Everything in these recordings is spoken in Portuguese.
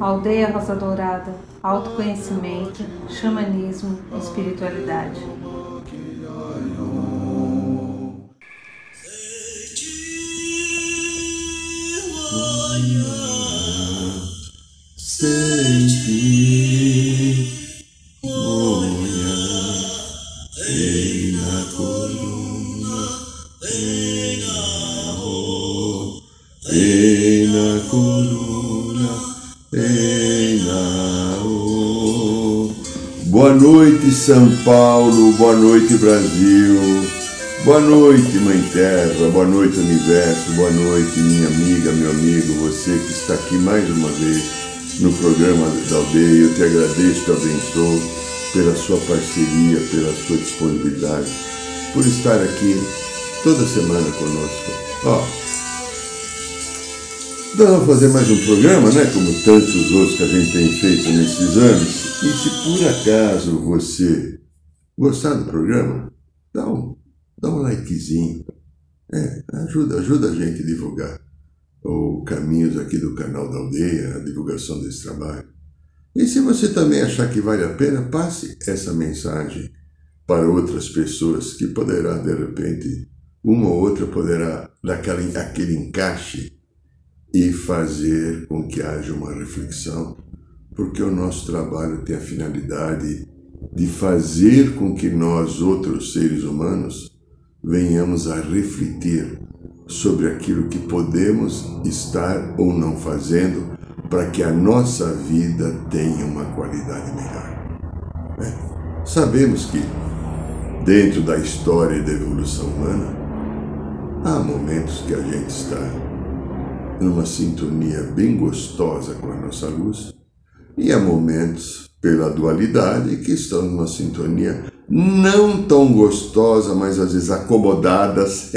Aldeia Rosa Dourada, autoconhecimento, xamanismo, espiritualidade. Boa São Paulo. Boa noite, Brasil. Boa noite, Mãe Terra. Boa noite, Universo. Boa noite, minha amiga, meu amigo, você que está aqui mais uma vez no programa da aldeia. Eu te agradeço, te abençoo pela sua parceria, pela sua disponibilidade, por estar aqui toda semana conosco. Ó, nós vamos fazer mais um programa, né? Como tantos outros que a gente tem feito nesses anos. E se por acaso você gostar do programa, dá um, dá um likezinho. É, ajuda, ajuda a gente a divulgar os caminhos aqui do canal da aldeia, a divulgação desse trabalho. E se você também achar que vale a pena, passe essa mensagem para outras pessoas que poderá, de repente, uma ou outra poderá dar aquele encaixe e fazer com que haja uma reflexão porque o nosso trabalho tem a finalidade de fazer com que nós, outros seres humanos, venhamos a refletir sobre aquilo que podemos estar ou não fazendo para que a nossa vida tenha uma qualidade melhor. É. Sabemos que, dentro da história da evolução humana, há momentos que a gente está numa sintonia bem gostosa com a nossa luz e há momentos, pela dualidade, que estão numa sintonia não tão gostosa, mas às vezes acomodadas.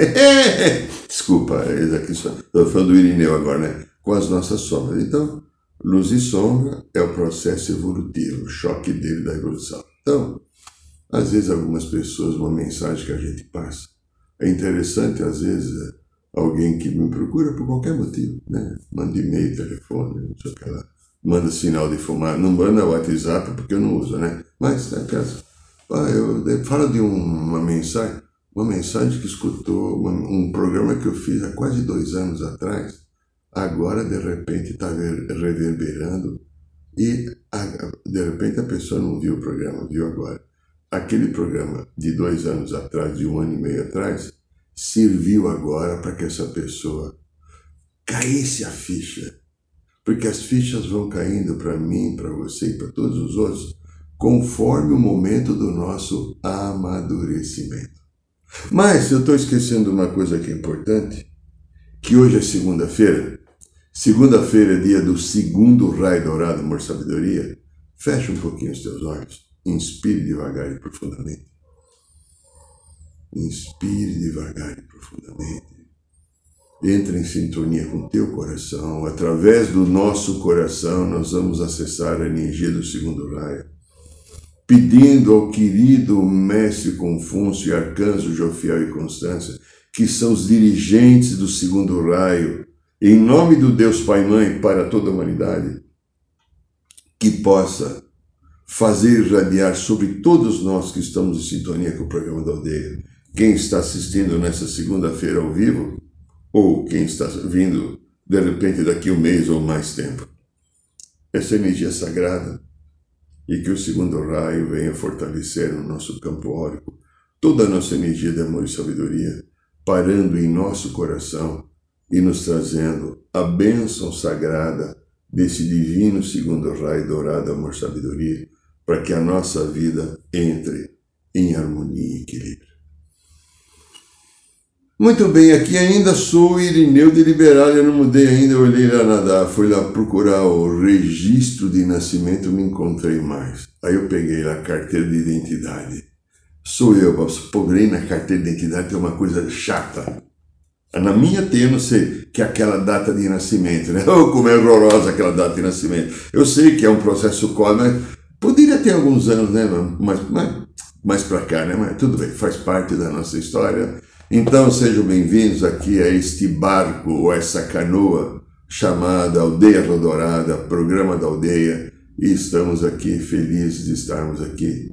Desculpa, estou falando do Irineu agora, né? Com as nossas sombras. Então, luz e sombra é o processo evolutivo, o choque dele da evolução. Então, às vezes algumas pessoas, uma mensagem que a gente passa, é interessante, às vezes, alguém que me procura por qualquer motivo, né? Manda e-mail, telefone, não sei o que lá manda sinal de fumar, não manda WhatsApp porque eu não uso, né? Mas, é caso, ah, eu, fala de uma mensagem, uma mensagem que escutou, um programa que eu fiz há quase dois anos atrás, agora de repente está reverberando. E de repente a pessoa não viu o programa, viu agora. Aquele programa de dois anos atrás, de um ano e meio atrás, serviu agora para que essa pessoa caísse a ficha porque as fichas vão caindo para mim, para você e para todos os outros, conforme o momento do nosso amadurecimento. Mas eu estou esquecendo uma coisa que é importante, que hoje é segunda-feira. Segunda-feira é dia do segundo raio dourado, amor sabedoria. Feche um pouquinho os teus olhos. Inspire devagar e profundamente. Inspire devagar e profundamente entra em sintonia com teu coração. Através do nosso coração, nós vamos acessar a energia do segundo raio, pedindo ao querido Mestre Confúcio Arcanjo Jofiel e Constância, que são os dirigentes do segundo raio, em nome do Deus Pai Mãe para toda a humanidade, que possa fazer irradiar sobre todos nós que estamos em sintonia com o programa da aldeia. Quem está assistindo nessa segunda-feira ao vivo, ou quem está vindo de repente daqui um mês ou mais tempo. Essa energia sagrada e que o segundo raio venha fortalecer no nosso campo órico toda a nossa energia de amor e sabedoria, parando em nosso coração e nos trazendo a bênção sagrada desse divino segundo raio dourado amor e sabedoria, para que a nossa vida entre em harmonia e equilíbrio. Muito bem, aqui ainda sou Irineu de Liberal, eu não mudei ainda, eu olhei lá nadar, fui lá procurar o registro de nascimento, me encontrei mais. Aí eu peguei lá a carteira de identidade. Sou eu, pobrei na carteira de identidade, tem uma coisa chata. Na minha tem, eu não sei, que é aquela data de nascimento, né? Oh, como é horrorosa aquela data de nascimento. Eu sei que é um processo mas poderia ter alguns anos, né? Mas, mas mais para cá, né? Mas tudo bem, faz parte da nossa história Então sejam bem-vindos aqui a este barco ou essa canoa chamada Aldeia Rodorada, programa da aldeia, e estamos aqui felizes de estarmos aqui.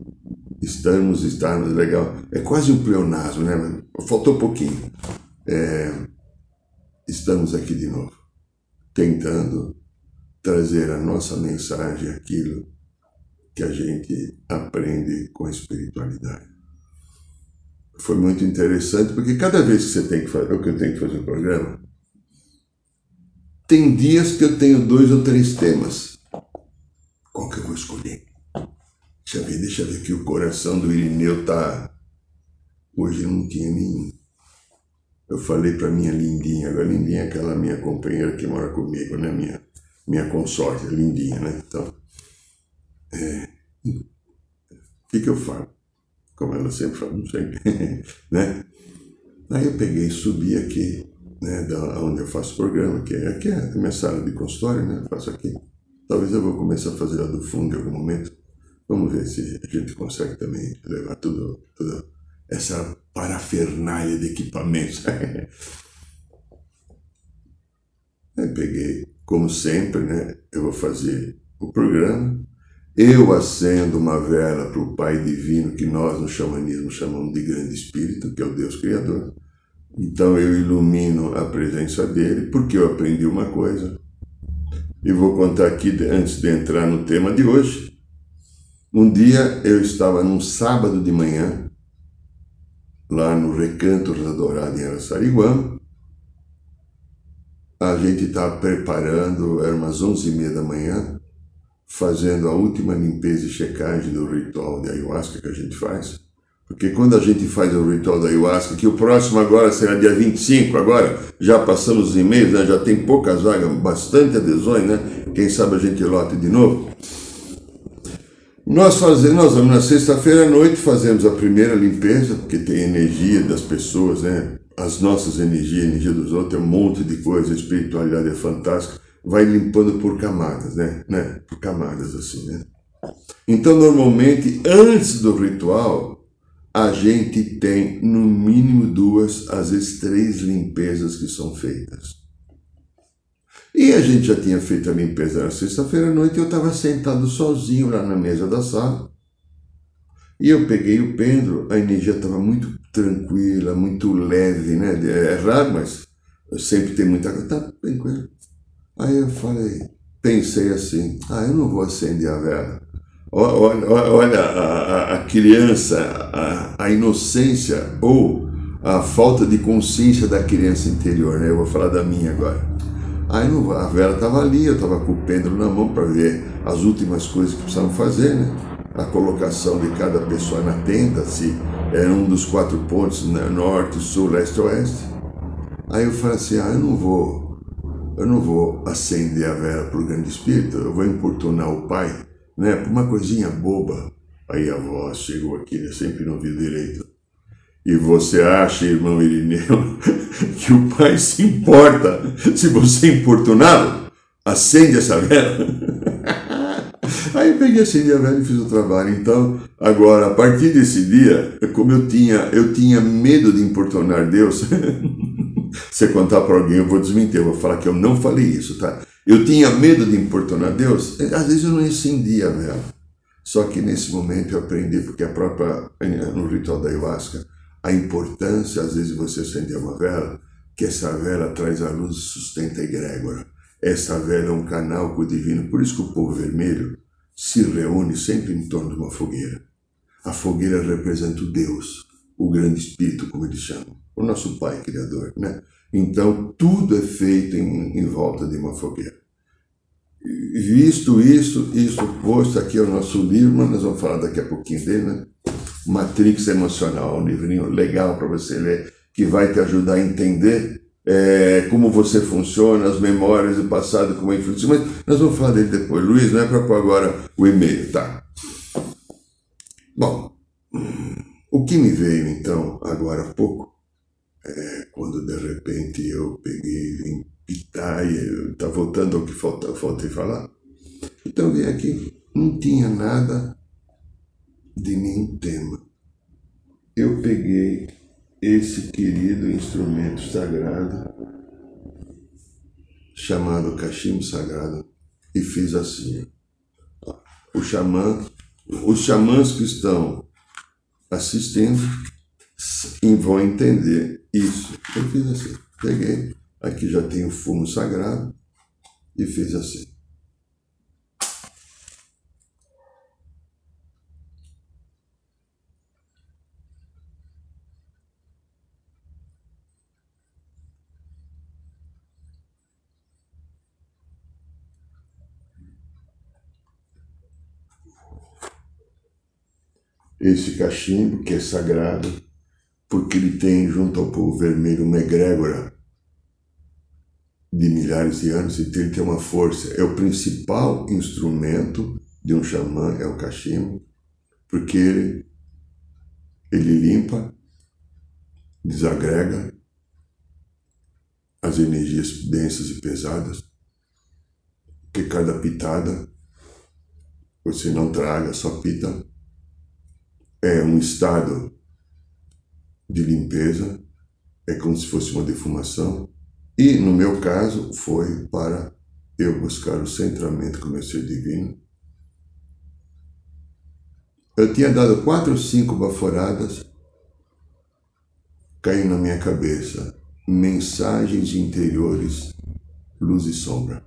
Estamos, estarmos, legal. É quase um pleonasmo, né? Faltou pouquinho. É, estamos aqui de novo, tentando trazer a nossa mensagem, aquilo que a gente aprende com a espiritualidade. Foi muito interessante, porque cada vez que você tem que fazer, que eu tenho que fazer o programa, tem dias que eu tenho dois ou três temas. Qual que eu vou escolher? Deixa eu ver, deixa eu ver que o coração do Irineu tá. Hoje não tinha nenhum. Eu falei para minha lindinha, agora lindinha é aquela minha companheira que mora comigo, né? Minha, minha consorte, lindinha, né? Então, é, o que, que eu falo? Como ela sempre fala, não sei, né? Aí eu peguei e subi aqui, né, da onde eu faço o programa, que é aqui é a minha sala de consultório, né? Eu faço aqui. Talvez eu vou começar a fazer lá do fundo em algum momento. Vamos ver se a gente consegue também levar tudo, tudo essa parafernália de equipamentos. Aí peguei, como sempre, né? Eu vou fazer o programa. Eu acendo uma vela para o Pai Divino, que nós no xamanismo chamamos de Grande Espírito, que é o Deus Criador. Então eu ilumino a presença dele, porque eu aprendi uma coisa. E vou contar aqui, antes de entrar no tema de hoje. Um dia eu estava num sábado de manhã, lá no Recanto Dourada em Araçariguama. A gente estava preparando, era umas onze e meia da manhã, fazendo a última limpeza e checagem do ritual de ayahuasca que a gente faz. Porque quando a gente faz o ritual da ayahuasca, que o próximo agora será dia 25, agora já passamos os e-mails, né? já tem poucas vagas, bastante adesões, né? Quem sabe a gente lote de novo. Nós fazemos, nós vamos na sexta-feira à noite, fazemos a primeira limpeza, porque tem energia das pessoas, né? As nossas energias, a energia dos outros, tem um monte de coisa, a espiritualidade é fantástica, vai limpando por camadas, né? né? Por camadas assim, né? Então, normalmente, antes do ritual, a gente tem no mínimo duas, às vezes três limpezas que são feitas. E a gente já tinha feito a limpeza na sexta-feira à noite eu estava sentado sozinho lá na mesa da sala. E eu peguei o pêndulo, a energia estava muito tranquila, muito leve, né? É raro, mas sempre tem muita coisa. Tá tranquilo. Aí eu falei, pensei assim, ah, eu não vou acender a vela. Olha, olha a, a, criança, a, a inocência ou a falta de consciência da criança interior, né? Eu vou falar da minha agora. Aí a vela estava ali, eu estava com o pêndulo na mão para ver as últimas coisas que precisavam fazer, né? A colocação de cada pessoa na tenda, se era um dos quatro pontos, né? norte, sul, leste, oeste. Aí eu falei assim, ah, eu não vou, eu não vou acender a vela para o grande espírito, eu vou importunar o pai, né? Por uma coisinha boba. Aí a voz chegou aqui, né? sempre não vi direito. E você acha, irmão Irineu, que o Pai se importa se você importuná-lo? Acende essa vela. Aí peguei, acendi a vela e fiz o trabalho. Então, agora, a partir desse dia, como eu tinha, eu tinha medo de importunar Deus, se contar para alguém, eu vou desmentir, eu vou falar que eu não falei isso, tá? Eu tinha medo de importunar Deus, às vezes eu não acendia a vela. Só que nesse momento eu aprendi, porque a própria, no ritual da ayahuasca, a importância, às vezes, de você acender uma vela, que essa vela traz a luz e sustenta a egrégora. Essa vela é um canal com o divino. Por isso que o povo vermelho se reúne sempre em torno de uma fogueira. A fogueira representa o Deus, o grande espírito, como eles chamam, o nosso Pai Criador, né? Então, tudo é feito em, em volta de uma fogueira. Visto isso, isso posto aqui é o nosso livro, mas nós vamos falar daqui a pouquinho dele, né? Matrix Emocional, um livrinho legal para você ler, que vai te ajudar a entender é, como você funciona, as memórias do passado, como é influencia. Mas nós vamos falar dele depois. Luiz, não é para pôr agora o e-mail, tá? Bom, o que me veio então, agora há pouco, é quando de repente eu peguei, vim pitar e tá voltando ao que falta, faltei falar. Então vim aqui, não tinha nada de nenhum tema. Eu peguei esse querido instrumento sagrado chamado cachimbo sagrado e fiz assim. O xamã, os xamãs que estão assistindo vão entender isso. Eu fiz assim, peguei, aqui já tem o fumo sagrado e fiz assim. Esse cachimbo que é sagrado, porque ele tem junto ao povo vermelho uma egrégora de milhares de anos, então ele tem uma força. É o principal instrumento de um xamã, é o cachimbo, porque ele, ele limpa, desagrega as energias densas e pesadas, que cada pitada você não traga, só pita é um estado de limpeza, é como se fosse uma defumação, e no meu caso foi para eu buscar o centramento com meu ser divino. Eu tinha dado quatro ou cinco baforadas, caiu na minha cabeça mensagens interiores, luz e sombra.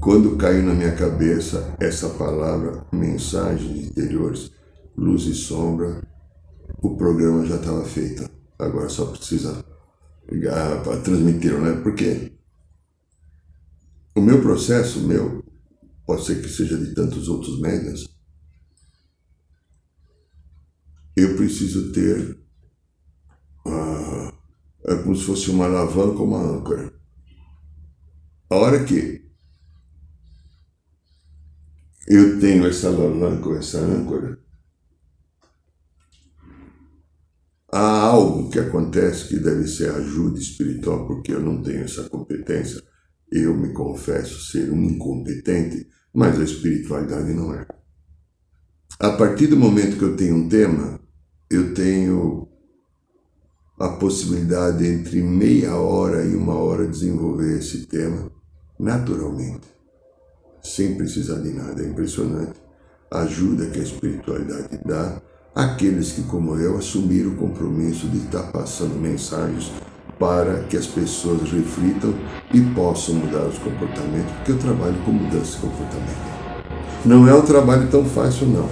Quando caiu na minha cabeça essa palavra, mensagens interiores, luz e sombra, o programa já estava feito. Agora só precisa ligar para transmitir, né? Porque o meu processo, meu, pode ser que seja de tantos outros médias, eu preciso ter uh, é como se fosse uma alavanca ou uma âncora. A hora que eu tenho essa alavanca ou essa âncora, Há algo que acontece que deve ser ajuda espiritual, porque eu não tenho essa competência. Eu me confesso ser um incompetente, mas a espiritualidade não é. A partir do momento que eu tenho um tema, eu tenho a possibilidade entre meia hora e uma hora desenvolver esse tema naturalmente, sem precisar de nada. É impressionante a ajuda que a espiritualidade dá aqueles que, como eu, assumiram o compromisso de estar passando mensagens para que as pessoas reflitam e possam mudar os comportamentos, porque eu trabalho com mudança de comportamento. Não é um trabalho tão fácil, não.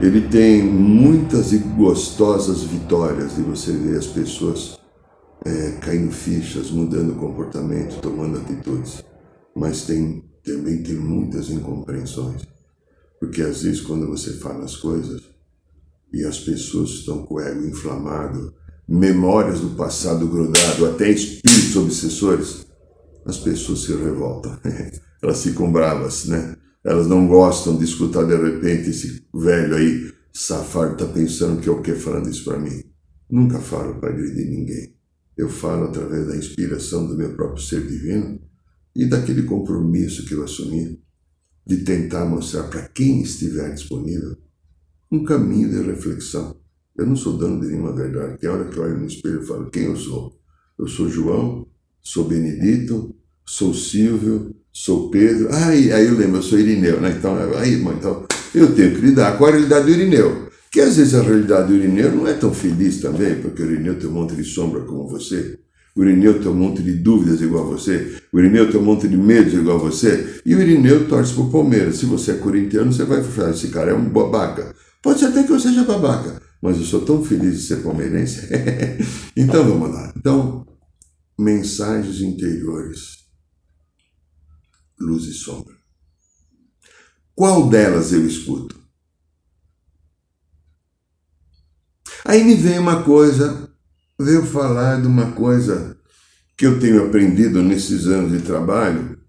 Ele tem muitas e gostosas vitórias de você ver as pessoas é, caindo fichas, mudando comportamento, tomando atitudes. Mas tem, também tem muitas incompreensões. Porque às vezes quando você fala as coisas, e as pessoas estão com o ego inflamado, memórias do passado grudado, até espíritos obsessores, as pessoas se revoltam. Elas ficam bravas, né? Elas não gostam de escutar de repente esse velho aí, safado, está pensando que é o que falando isso para mim. Nunca falo para agredir ninguém. Eu falo através da inspiração do meu próprio ser divino e daquele compromisso que eu assumi de tentar mostrar para quem estiver disponível um caminho de reflexão. Eu não sou dono de nenhuma verdade. Tem hora que eu olho no espelho e falo: quem eu sou? Eu sou João, sou Benedito, sou Silvio, sou Pedro. Aí, aí eu lembro, eu sou Irineu, né? Então, aí, mãe, então eu tenho que lidar com a realidade do Irineu. Que às vezes a realidade do Irineu não é tão feliz também, porque o Irineu tem um monte de sombra como você. O Irineu tem um monte de dúvidas igual a você. O Irineu tem um monte de medos igual a você. E o Irineu torce para o Palmeiras. Se você é corintiano, você vai falar: esse cara é um babaca. Pode até que eu seja babaca, mas eu sou tão feliz de ser palmeirense. então vamos lá. Então, mensagens interiores, luz e sombra. Qual delas eu escuto? Aí me vem uma coisa, veio falar de uma coisa que eu tenho aprendido nesses anos de trabalho,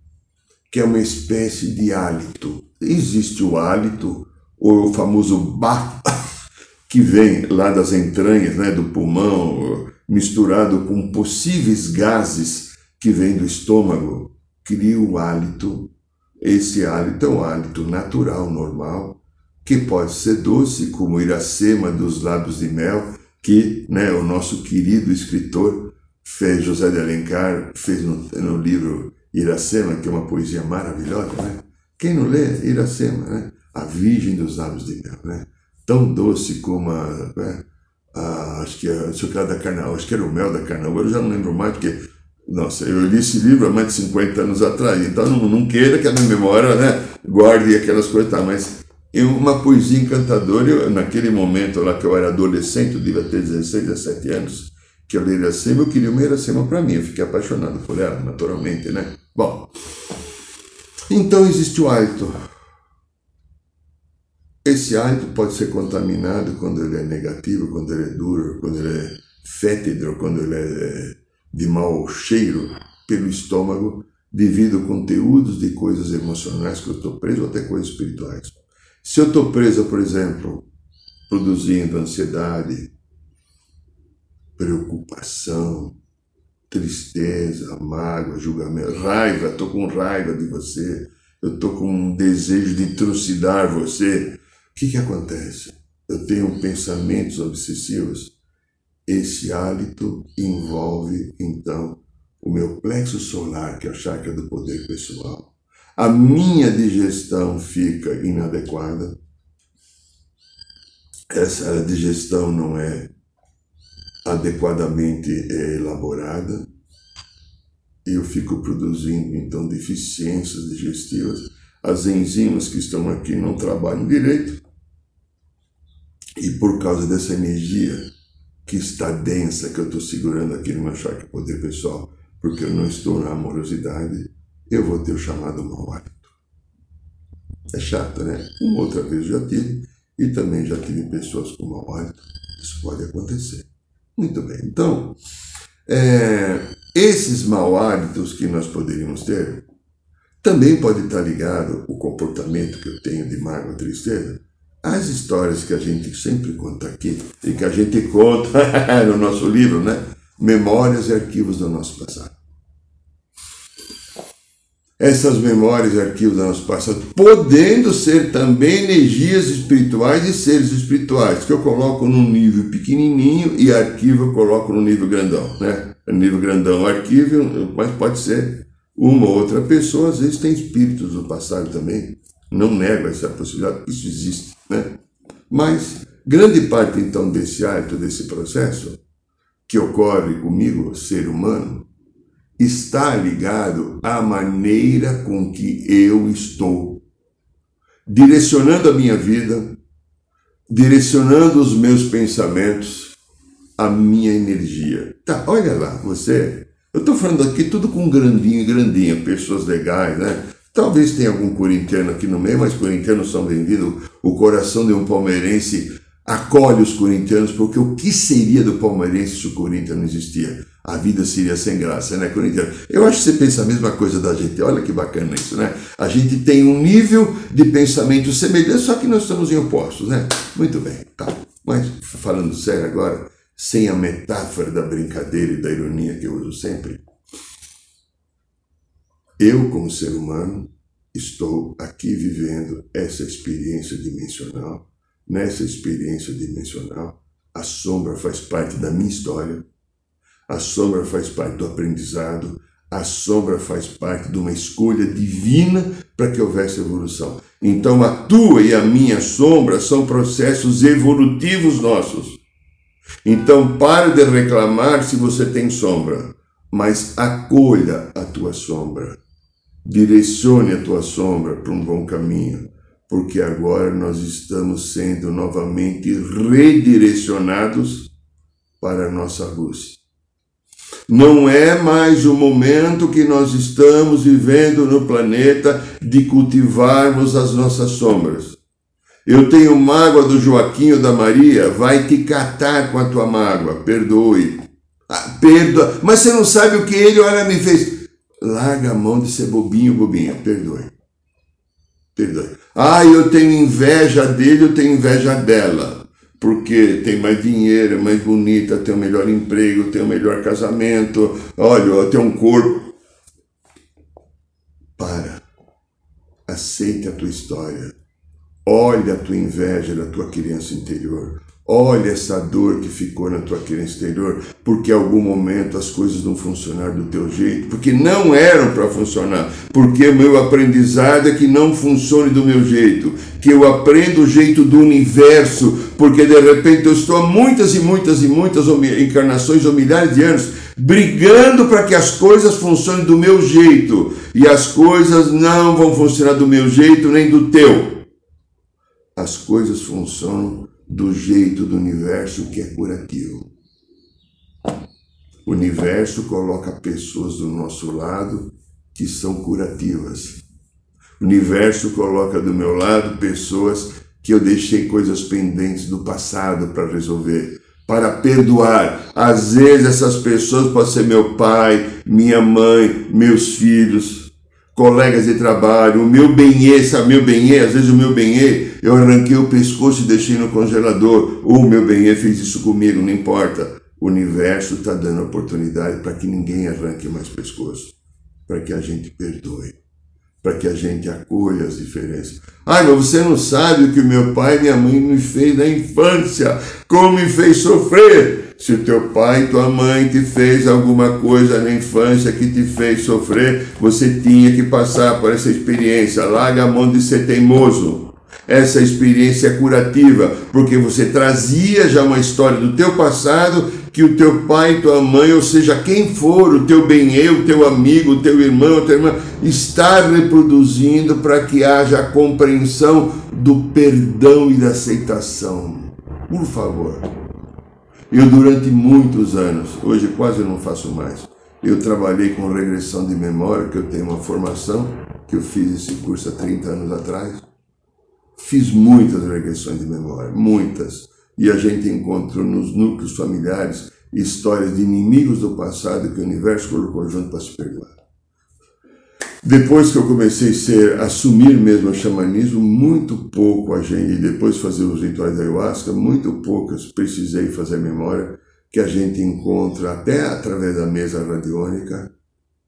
que é uma espécie de hálito. Existe o hálito o famoso bafo que vem lá das entranhas, né, do pulmão, misturado com possíveis gases que vêm do estômago, cria o hálito. Esse hálito é um hálito natural, normal, que pode ser doce, como iracema dos lábios de mel, que né, o nosso querido escritor fez, José de Alencar, fez no, no livro Iracema, que é uma poesia maravilhosa, né? Quem não lê, Iracema, né? A Virgem dos Lábios de Mel, né? Tão doce como a, né? a acho que a chocolate da carnaval, acho que era o mel da carnaval, eu já não lembro mais, porque, nossa, eu li esse livro há mais de 50 anos atrás, então não, não queira que a minha memória, né, guarde aquelas coisas, tá, mas uma poesia encantadora, eu, naquele momento lá que eu era adolescente, eu devia ter 16, 17 anos, que eu li Iracema, eu queria uma Iracema para mim, eu fiquei apaixonado por ela, naturalmente, né? Bom, então existe o hálito. Esse hálito pode ser contaminado quando ele é negativo, quando ele é duro, quando ele é fétido, quando ele é de mau cheiro pelo estômago, devido a conteúdos de coisas emocionais que eu estou preso, ou até coisas espirituais. Se eu estou preso, por exemplo, produzindo ansiedade, preocupação, tristeza, mágoa, julgamento, raiva, estou com raiva de você, eu estou com um desejo de trucidar você. O que, que acontece? Eu tenho pensamentos obsessivos. Esse hálito envolve, então, o meu plexo solar, que é a chakra do poder pessoal. A minha digestão fica inadequada, essa digestão não é adequadamente é, elaborada, eu fico produzindo então deficiências digestivas, as enzimas que estão aqui não trabalham direito, e por causa dessa energia que está densa, que eu estou segurando aqui no meu chakra poder pessoal, porque eu não estou na amorosidade, eu vou ter o chamado mau hálito. É chato, né? Uma outra vez já tive, e também já tive pessoas com mau hálito. Isso pode acontecer. Muito bem. Então, é, esses mau hábitos que nós poderíamos ter, também pode estar ligado o comportamento que eu tenho de mágoa tristeza às histórias que a gente sempre conta aqui e que a gente conta no nosso livro, né? Memórias e arquivos do nosso passado essas memórias e arquivos do nosso passado, podendo ser também energias espirituais e seres espirituais, que eu coloco num nível pequenininho e arquivo eu coloco no nível grandão, né? Nível grandão, arquivo, mas pode ser uma ou outra pessoa, às vezes tem espíritos do passado também, não nego essa possibilidade, isso existe, né? Mas grande parte então desse hábito, desse processo que ocorre comigo, ser humano, está ligado à maneira com que eu estou direcionando a minha vida, direcionando os meus pensamentos, a minha energia. Tá, olha lá, você. Eu estou falando aqui tudo com grandinho e grandinha, pessoas legais, né? Talvez tenha algum corintiano aqui no meio, mas corintianos são bem-vindos. O coração de um palmeirense acolhe os corintianos, porque o que seria do palmeirense se o Corinthians não existia? A vida seria sem graça, né, corintiano? Eu acho que você pensa a mesma coisa da gente. Olha que bacana isso, né? A gente tem um nível de pensamento semelhante, só que nós estamos em opostos, né? Muito bem, tá. Mas falando sério agora, sem a metáfora da brincadeira e da ironia que eu uso sempre, eu, como ser humano, estou aqui vivendo essa experiência dimensional Nessa experiência dimensional, a sombra faz parte da minha história, a sombra faz parte do aprendizado, a sombra faz parte de uma escolha divina para que houvesse evolução. Então, a tua e a minha sombra são processos evolutivos nossos. Então, pare de reclamar se você tem sombra, mas acolha a tua sombra. Direcione a tua sombra para um bom caminho porque agora nós estamos sendo novamente redirecionados para a nossa luz. Não é mais o momento que nós estamos vivendo no planeta de cultivarmos as nossas sombras. Eu tenho mágoa do Joaquim ou da Maria, vai te catar com a tua mágoa, perdoe. Ah, perdoa, mas você não sabe o que ele, olha, me fez. Larga a mão de ser bobinho, bobinha, perdoe. Perdoe. Ah, eu tenho inveja dele, eu tenho inveja dela. Porque tem mais dinheiro, é mais bonita, tem o um melhor emprego, tem o um melhor casamento, olha, tem um corpo. Para. Aceite a tua história. Olha a tua inveja da tua criança interior. Olha essa dor que ficou na tua criança interior, porque em algum momento as coisas não funcionaram do teu jeito, porque não eram para funcionar, porque o meu aprendizado é que não funcione do meu jeito, que eu aprendo o jeito do universo, porque de repente eu estou há muitas e muitas e muitas encarnações ou milhares de anos brigando para que as coisas funcionem do meu jeito, e as coisas não vão funcionar do meu jeito nem do teu. As coisas funcionam do jeito do universo que é curativo. O universo coloca pessoas do nosso lado que são curativas. O universo coloca do meu lado pessoas que eu deixei coisas pendentes do passado para resolver, para perdoar. Às vezes essas pessoas podem ser meu pai, minha mãe, meus filhos, colegas de trabalho, o meu benê, sabe meu benê? Às vezes o meu benê, eu arranquei o pescoço e deixei no congelador. O meu benê fez isso comigo, não importa. O universo está dando oportunidade para que ninguém arranque mais pescoço, para que a gente perdoe, para que a gente acolha as diferenças. Ai, mas você não sabe o que meu pai e minha mãe me fez na infância, como me fez sofrer. Se o teu pai e tua mãe te fez alguma coisa na infância que te fez sofrer, você tinha que passar por essa experiência. Larga a mão de ser teimoso. Essa experiência é curativa, porque você trazia já uma história do teu passado que o teu pai tua mãe, ou seja, quem for, o teu bem o teu amigo, o teu irmão, a tua irmã, está reproduzindo para que haja a compreensão do perdão e da aceitação. Por favor. Eu, durante muitos anos, hoje quase não faço mais, eu trabalhei com regressão de memória, que eu tenho uma formação, que eu fiz esse curso há 30 anos atrás. Fiz muitas regressões de memória, muitas. E a gente encontrou nos núcleos familiares histórias de inimigos do passado que o universo colocou junto para se perdoar. Depois que eu comecei a ser, assumir mesmo o xamanismo, muito pouco a gente, e depois fazer os rituais da ayahuasca, muito poucas precisei fazer memória, que a gente encontra, até através da mesa radiônica,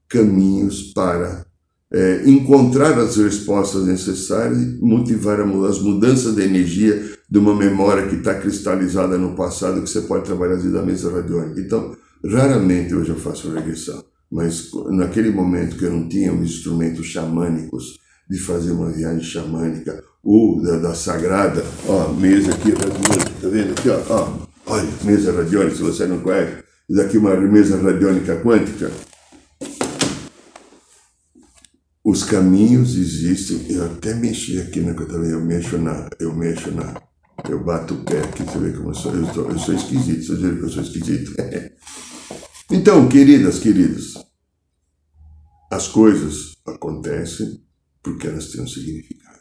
caminhos para é, encontrar as respostas necessárias e motivar as mudanças de energia de uma memória que está cristalizada no passado, que você pode trabalhar da mesa radiônica. Então, raramente hoje eu faço regressão mas naquele momento que eu não tinha os instrumentos xamânicos de fazer uma viagem xamânica ou da, da sagrada, ó, mesa aqui tá vendo aqui, ó, ó, olha, mesa radiônica, se você não conhece, isso aqui é uma mesa radiônica quântica. Os caminhos existem, eu até mexi aqui na também, eu mexo na, eu mexo na, eu bato o pé aqui, você vê como eu sou, eu sou, eu sou esquisito, vocês viram que eu sou esquisito? Então, queridas, queridos, as coisas acontecem porque elas têm um significado.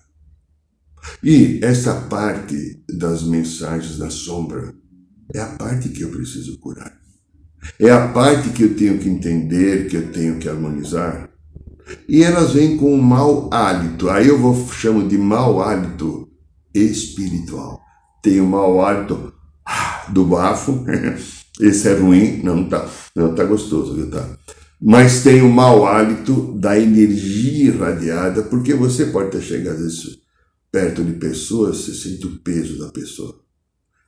E essa parte das mensagens da sombra é a parte que eu preciso curar. É a parte que eu tenho que entender, que eu tenho que harmonizar. E elas vêm com um mau hálito. Aí eu vou chamo de mau hálito espiritual. Tem o mau hálito ah, do bafo, esse é ruim, não tá, não tá gostoso, viu, tá? Mas tem o mau hálito da energia irradiada, porque você pode ter chegado vezes, perto de pessoas, você sente o peso da pessoa.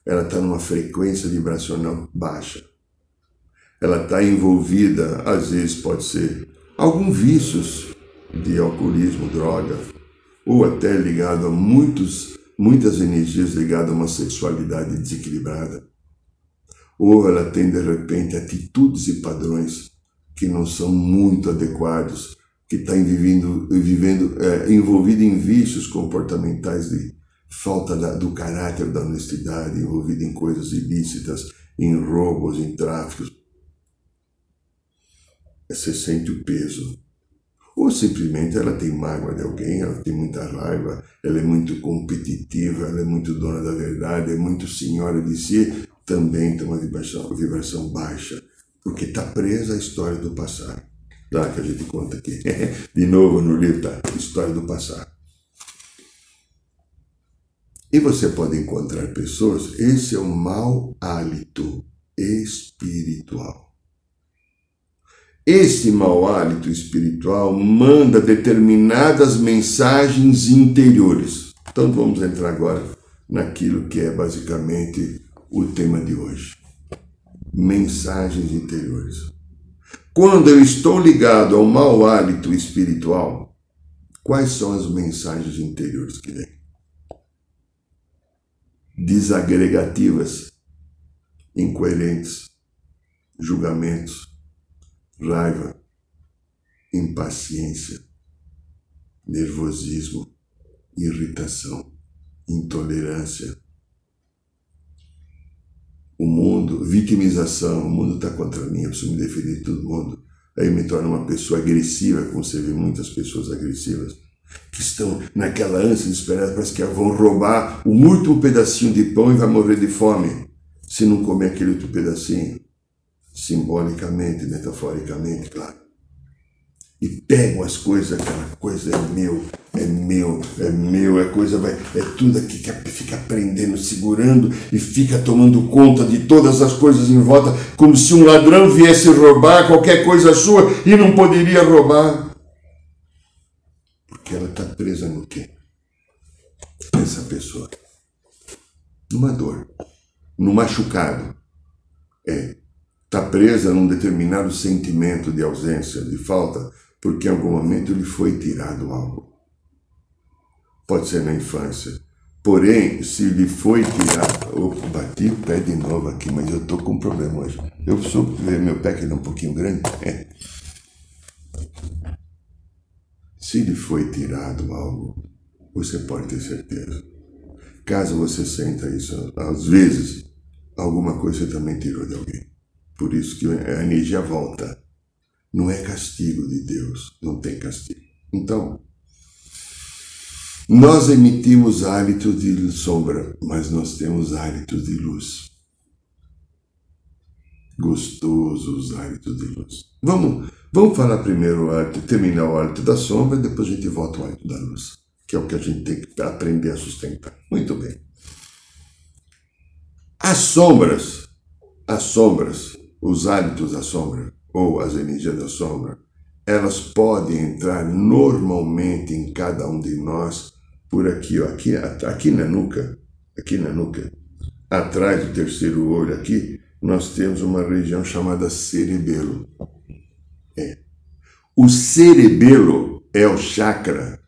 Ela está numa frequência vibracional baixa. Ela está envolvida, às vezes pode ser, algum vícios de alcoolismo, droga, ou até ligado a muitos, muitas energias ligadas a uma sexualidade desequilibrada ou ela tem de repente atitudes e padrões que não são muito adequados, que está vivendo, vivendo é, envolvida em vícios comportamentais de falta da, do caráter da honestidade, envolvida em coisas ilícitas, em roubos, em tráficos. Você sente o peso. Ou simplesmente ela tem mágoa de alguém, ela tem muita raiva, ela é muito competitiva, ela é muito dona da verdade, é muito senhora de si, também tem uma vibração, vibração baixa, porque está presa à história do passado. Lá que a gente conta aqui. De novo no livro tá, História do Passado. E você pode encontrar pessoas, esse é o mau hálito espiritual. Esse mau hálito espiritual manda determinadas mensagens interiores. Então vamos entrar agora naquilo que é basicamente o tema de hoje. Mensagens interiores. Quando eu estou ligado ao mau hálito espiritual, quais são as mensagens interiores que vêm? Desagregativas, incoerentes, julgamentos, raiva, impaciência, nervosismo, irritação, intolerância. O mundo, vitimização, o mundo está contra mim, eu preciso me defender de todo mundo. Aí me torna uma pessoa agressiva, como você vê muitas pessoas agressivas, que estão naquela ânsia desesperada, parece que vão roubar o último pedacinho de pão e vai morrer de fome se não comer aquele outro pedacinho. Simbolicamente, metaforicamente, claro e pegam as coisas, aquela coisa é meu, é meu, é meu, é coisa, vai, é tudo aqui que fica aprendendo, segurando e fica tomando conta de todas as coisas em volta, como se um ladrão viesse roubar qualquer coisa sua e não poderia roubar. Porque ela está presa no quê? Essa pessoa. Numa dor, no machucado. É. Está presa num determinado sentimento de ausência, de falta, porque em algum momento lhe foi tirado algo. Pode ser na infância. Porém, se lhe foi tirado. Eu bati o pé de novo aqui, mas eu estou com um problema hoje. Eu preciso ver meu pé que ele é um pouquinho grande. É. Se lhe foi tirado algo, você pode ter certeza. Caso você senta isso, às vezes, alguma coisa também tirou de alguém. Por isso que a energia volta. Não é castigo de Deus, não tem castigo. Então, nós emitimos hábitos de sombra, mas nós temos hábitos de luz. Gostosos hábitos de luz. Vamos, vamos falar primeiro o hábito, terminar o hábito da sombra, depois a gente volta ao hábito da luz, que é o que a gente tem que aprender a sustentar. Muito bem. As sombras, as sombras, os hábitos da sombra, ou as energias da sombra, elas podem entrar normalmente em cada um de nós por aqui, ó, aqui, aqui na nuca, aqui na nuca, atrás do terceiro olho aqui, nós temos uma região chamada cerebelo. É. O cerebelo é o chakra,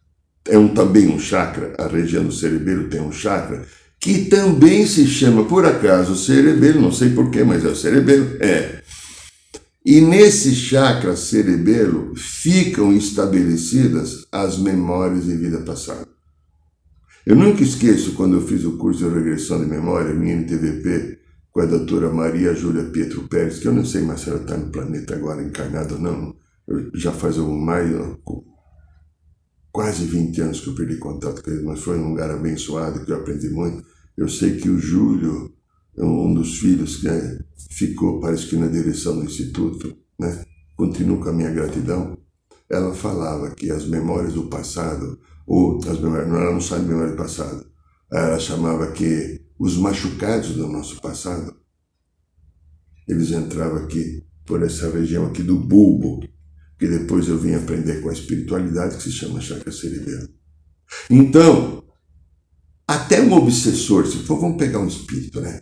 é um, também um chakra, a região do cerebelo tem um chakra, que também se chama, por acaso, cerebelo, não sei porquê, mas é o cerebelo, é e nesse chakra cerebelo ficam estabelecidas as memórias de vida passada. Eu nunca esqueço quando eu fiz o curso de regressão de memória, minha NTVP, com a doutora Maria Júlia Pietro Pérez, que eu não sei mais se ela está no planeta agora encarnada ou não, já faz algum mais, quase 20 anos que eu perdi contato com ele, mas foi um lugar abençoado que eu aprendi muito. Eu sei que o Júlio, um dos filhos né, ficou, parece que na direção do instituto, né? continuo com a minha gratidão. Ela falava que as memórias do passado, ou as memórias, ela não sabe memória do passado, ela chamava que os machucados do nosso passado, eles entravam aqui por essa região aqui do bulbo, que depois eu vim aprender com a espiritualidade que se chama chakra cerebral. Então, até um obsessor, se for, vamos pegar um espírito, né?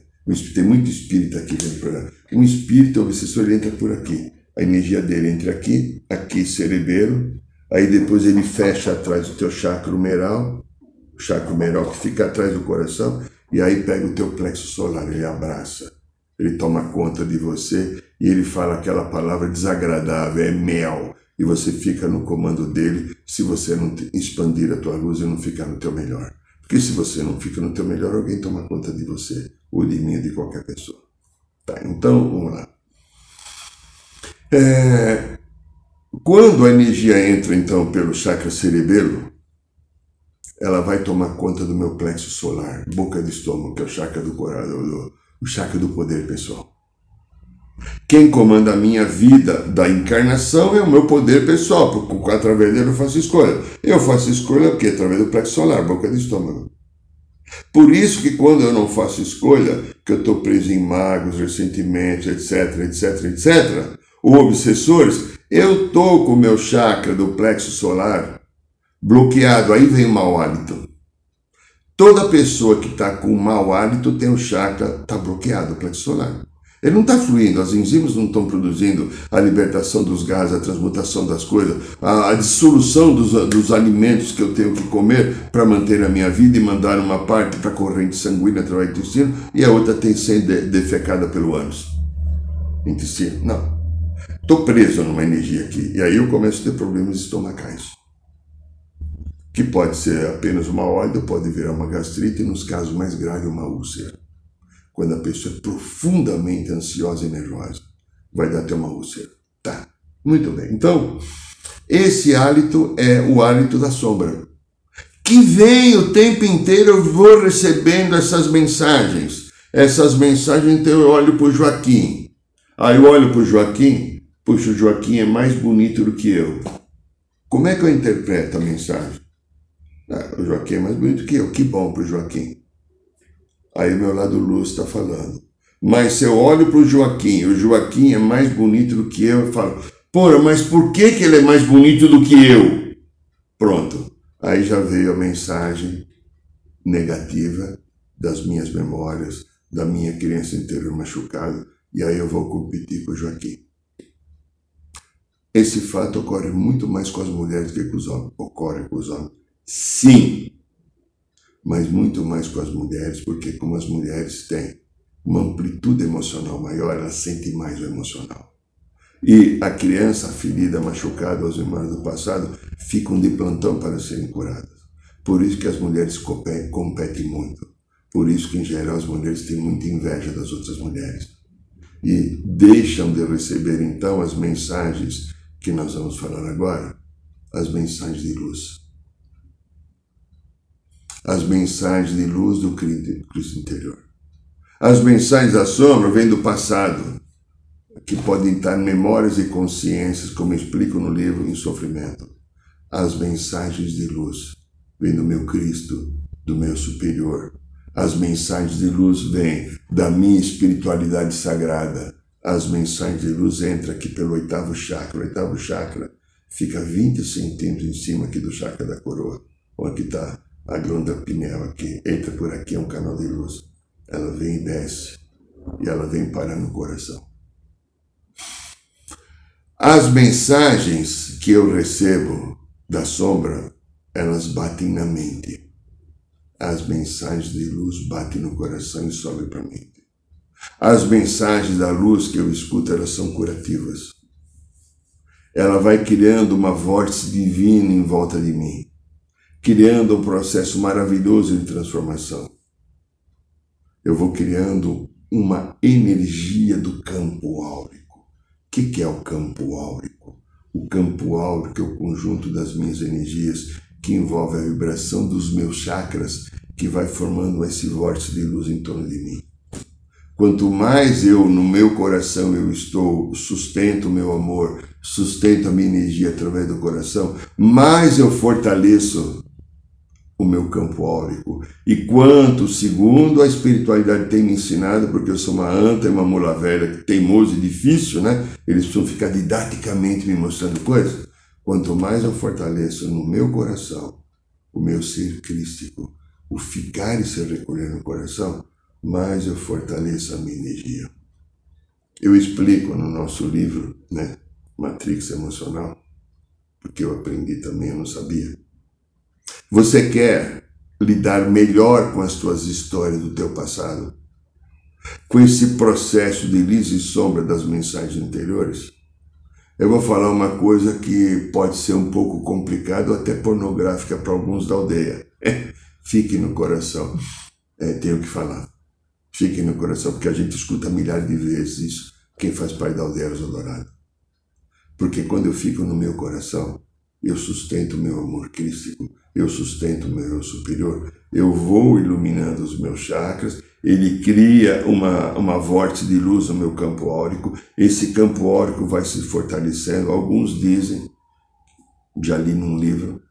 Tem muito espírito aqui dentro programa. Um espírito obsessor ele entra por aqui. A energia dele entra aqui, aqui cerebelo, aí depois ele fecha atrás do teu chakra humeral, o chakra humeral que fica atrás do coração, e aí pega o teu plexo solar, ele abraça. Ele toma conta de você e ele fala aquela palavra desagradável, é mel. E você fica no comando dele se você não expandir a tua luz e não ficar no teu melhor. Porque se você não fica no teu melhor, alguém toma conta de você ou de mim ou de qualquer pessoa. Tá, então, vamos lá. É, quando a energia entra, então, pelo chakra cerebelo, ela vai tomar conta do meu plexo solar, boca de estômago, que é o chakra do coração, do, o chakra do poder pessoal. Quem comanda a minha vida da encarnação é o meu poder pessoal, porque através dele eu faço escolha. Eu faço escolha porque através do plexo solar, boca de estômago. Por isso que quando eu não faço escolha, que eu estou preso em magos, ressentimentos, etc, etc, etc, ou obsessores, eu estou com o meu chakra do plexo solar bloqueado, aí vem o mau hábito. Toda pessoa que está com mau hálito tem o chakra, está bloqueado, o plexo solar. Ele não está fluindo, as enzimas não estão produzindo a libertação dos gases, a transmutação das coisas, a, a dissolução dos, dos, alimentos que eu tenho que comer para manter a minha vida e mandar uma parte para a corrente sanguínea através do intestino e a outra tem que ser de, defecada pelo ânus. Intestino, não. Estou preso numa energia aqui e aí eu começo a ter problemas estomacais que pode ser apenas uma óleo, pode virar uma gastrite e, nos casos mais graves, uma úlcera. Quando a pessoa é profundamente ansiosa e nervosa, vai dar até uma úlcera. Tá, muito bem. Então, esse hálito é o hálito da sombra. Que vem o tempo inteiro, eu vou recebendo essas mensagens. Essas mensagens, então eu olho para o Joaquim. Aí eu olho para o Joaquim, puxa, o Joaquim é mais bonito do que eu. Como é que eu interpreto a mensagem? Ah, o Joaquim é mais bonito que eu, que bom para o Joaquim. Aí o meu lado luz está falando. Mas se eu olho para o Joaquim, o Joaquim é mais bonito do que eu, eu falo, porra, mas por que, que ele é mais bonito do que eu? Pronto. Aí já veio a mensagem negativa das minhas memórias, da minha criança interior machucada, e aí eu vou competir com o Joaquim. Esse fato ocorre muito mais com as mulheres que com os homens. Ocorre com os homens. Sim, mas muito mais com as mulheres, porque como as mulheres têm uma amplitude emocional maior, elas sentem mais o emocional. E a criança ferida, machucada, as irmãs do passado, ficam de plantão para serem curadas. Por isso que as mulheres competem muito. Por isso que, em geral, as mulheres têm muita inveja das outras mulheres. E deixam de receber, então, as mensagens que nós vamos falar agora, as mensagens de luz as mensagens de luz do Cristo interior. As mensagens da sombra vêm do passado, que podem estar memórias e consciências, como explico no livro Em Sofrimento. As mensagens de luz vêm do meu Cristo, do meu superior. As mensagens de luz vêm da minha espiritualidade sagrada. As mensagens de luz entram aqui pelo oitavo chakra. O oitavo chakra fica 20 centímetros em cima aqui do chakra da coroa. Onde está a glândula pineal aqui, entra por aqui, é um canal de luz. Ela vem e desce, e ela vem parar no coração. As mensagens que eu recebo da sombra, elas batem na mente. As mensagens de luz batem no coração e sobem para a mente. As mensagens da luz que eu escuto, elas são curativas. Ela vai criando uma vórtice divina em volta de mim criando um processo maravilhoso de transformação. Eu vou criando uma energia do campo áurico. O que, é o campo áurico? O campo áurico é o conjunto das minhas energias que envolve a vibração dos meus chakras que vai formando esse vórtice de luz em torno de mim. Quanto mais eu no meu coração eu estou, sustento o meu amor, sustento a minha energia através do coração, mais eu fortaleço o meu campo áurico. E quanto, segundo a espiritualidade tem me ensinado, porque eu sou uma anta e uma mula velha, teimoso e difícil, né? Eles precisam ficar didaticamente me mostrando coisas. Quanto mais eu fortaleço no meu coração o meu ser crístico, o ficar e se recolher no coração, mais eu fortaleço a minha energia. Eu explico no nosso livro, né, Matrix Emocional, porque eu aprendi também, eu não sabia você quer lidar melhor com as tuas histórias do teu passado? Com esse processo de luz e sombra das mensagens anteriores? Eu vou falar uma coisa que pode ser um pouco complicada ou até pornográfica para alguns da aldeia. Fique no coração. É, tenho que falar. Fique no coração, porque a gente escuta milhares de vezes isso. Quem faz parte da aldeia Dourado. Porque quando eu fico no meu coração, eu sustento o meu amor crístico, eu sustento o meu eu superior, eu vou iluminando os meus chakras, ele cria uma, uma vórtice de luz no meu campo áurico, esse campo áurico vai se fortalecendo. Alguns dizem, já li num livro,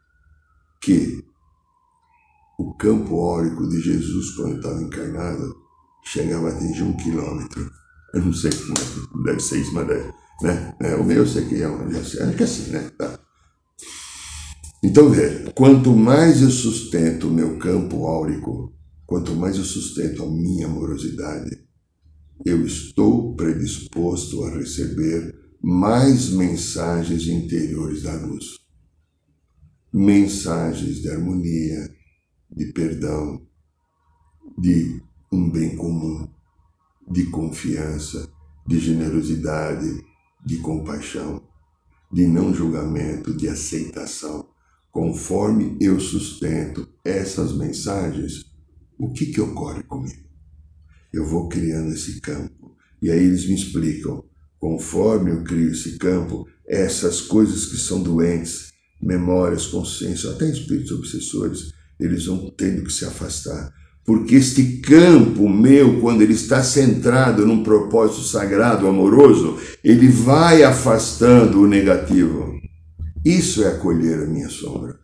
que o campo áurico de Jesus, quando estava encarnado, chegava a atingir um quilômetro. Eu não sei é, deve ser isso, mas deve, né? É, o meu eu sei que é, um, acho que é assim, né? Tá. Então veja, quanto mais eu sustento o meu campo áurico, quanto mais eu sustento a minha amorosidade, eu estou predisposto a receber mais mensagens interiores da luz. Mensagens de harmonia, de perdão, de um bem comum, de confiança, de generosidade, de compaixão, de não julgamento, de aceitação. Conforme eu sustento essas mensagens, o que, que ocorre comigo? Eu vou criando esse campo. E aí eles me explicam, conforme eu crio esse campo, essas coisas que são doentes, memórias, consciência, até espíritos obsessores, eles vão tendo que se afastar. Porque este campo meu, quando ele está centrado num propósito sagrado, amoroso, ele vai afastando o negativo. Isso é acolher a minha sombra.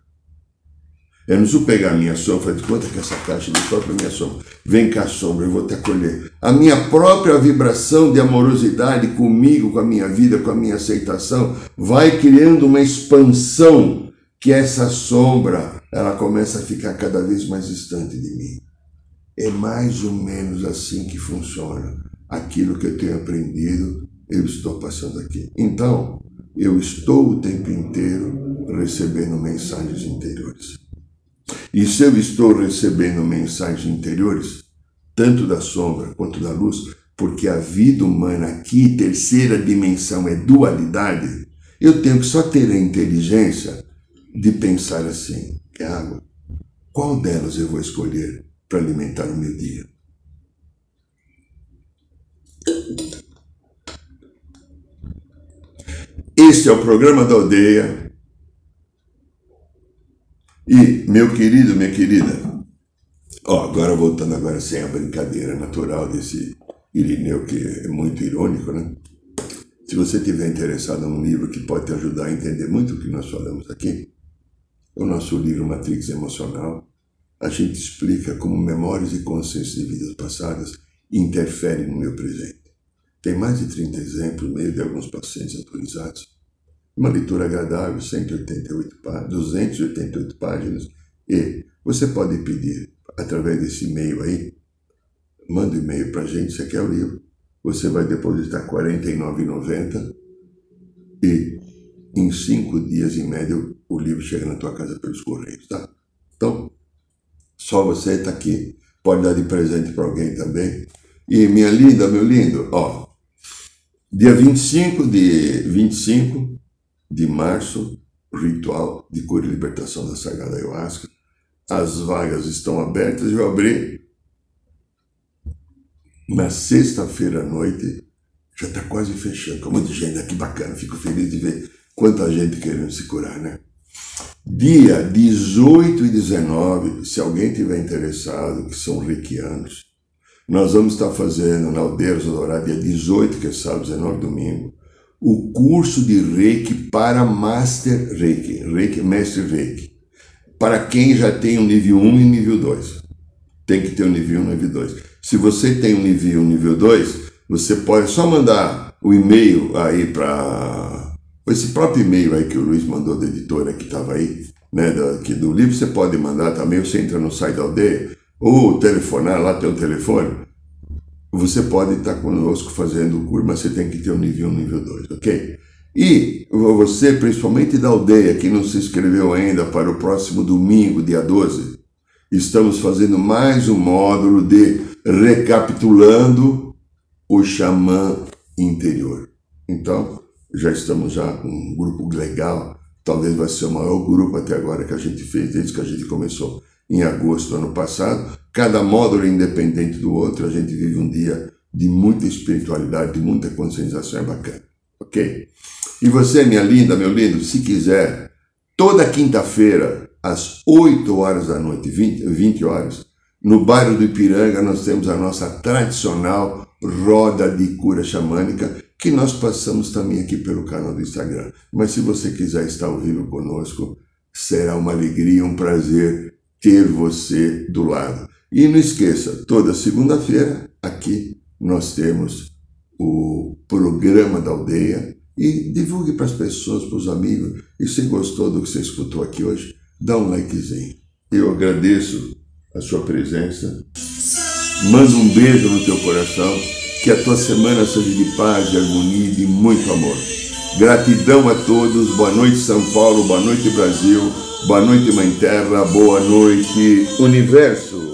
Eu não preciso pegar a minha sombra e quanto é que essa caixa de própria minha sombra? Vem cá, sombra, eu vou te acolher. A minha própria vibração de amorosidade comigo, com a minha vida, com a minha aceitação, vai criando uma expansão que essa sombra, ela começa a ficar cada vez mais distante de mim. É mais ou menos assim que funciona. Aquilo que eu tenho aprendido, eu estou passando aqui. Então, eu estou o tempo inteiro recebendo mensagens interiores. E se eu estou recebendo mensagens interiores, tanto da sombra quanto da luz, porque a vida humana aqui, terceira dimensão, é dualidade, eu tenho que só ter a inteligência de pensar assim: água, qual delas eu vou escolher? para alimentar o meu dia. Este é o programa da aldeia. E, meu querido, minha querida, ó, agora voltando agora sem a brincadeira natural desse Irineu, que é muito irônico, né? Se você tiver interessado num livro que pode te ajudar a entender muito o que nós falamos aqui, o nosso livro Matrix Emocional, a gente explica como memórias e consciências de vidas passadas interferem no meu presente. Tem mais de 30 exemplos, meio de alguns pacientes autorizados. Uma leitura agradável, 188 páginas, 288 páginas, e você pode pedir através desse e-mail aí, manda um e-mail para a gente, você quer o livro, você vai depositar R$ 49,90 e em cinco dias, em média, o livro chega na tua casa pelos correios, tá? Então, só você está aqui. Pode dar de presente para alguém também. E minha linda, meu lindo, ó, dia 25 de, 25 de março, ritual de cura e libertação da Sagrada Ayahuasca. As vagas estão abertas. Eu abri na sexta-feira à noite. Já está quase fechando. Com muita gente, que bacana. Fico feliz de ver quanta gente querendo se curar, né? Dia 18 e 19, se alguém tiver interessado, que são reikianos, nós vamos estar fazendo na Aldeia Dourada, dia 18, que é sábado, 19 domingo, o curso de Reiki para Master Reiki, Reiki Mestre Reiki, para quem já tem o um nível 1 e nível 2. Tem que ter o um nível 1 e nível 2. Se você tem o um nível 1 e nível 2, você pode só mandar o e-mail aí para esse próprio e-mail aí que o Luiz mandou da editora que estava aí, né, do, que do livro, você pode mandar também, você entra no site da aldeia, ou telefonar, lá tem o telefone. Você pode estar conosco fazendo o curso, mas você tem que ter o nível 1 nível 2, ok? E você, principalmente da aldeia, que não se inscreveu ainda para o próximo domingo, dia 12, estamos fazendo mais um módulo de recapitulando o xamã interior. Então, já estamos já com um grupo legal, talvez vai ser o maior grupo até agora que a gente fez, desde que a gente começou em agosto do ano passado. Cada módulo independente do outro, a gente vive um dia de muita espiritualidade, de muita conscientização, é bacana, ok? E você, minha linda, meu lindo, se quiser, toda quinta-feira, às 8 horas da noite, 20, 20 horas, no bairro do Ipiranga, nós temos a nossa tradicional roda de cura xamânica, que nós passamos também aqui pelo canal do Instagram. Mas se você quiser estar ao vivo conosco, será uma alegria, um prazer ter você do lado. E não esqueça, toda segunda-feira aqui nós temos o programa da aldeia e divulgue para as pessoas, para os amigos. E se gostou do que você escutou aqui hoje, dá um likezinho. Eu agradeço a sua presença. Mando um beijo no teu coração. Que a tua semana seja de paz, de harmonia e de muito amor. Gratidão a todos. Boa noite, São Paulo. Boa noite, Brasil. Boa noite, Mãe Terra. Boa noite, Universo.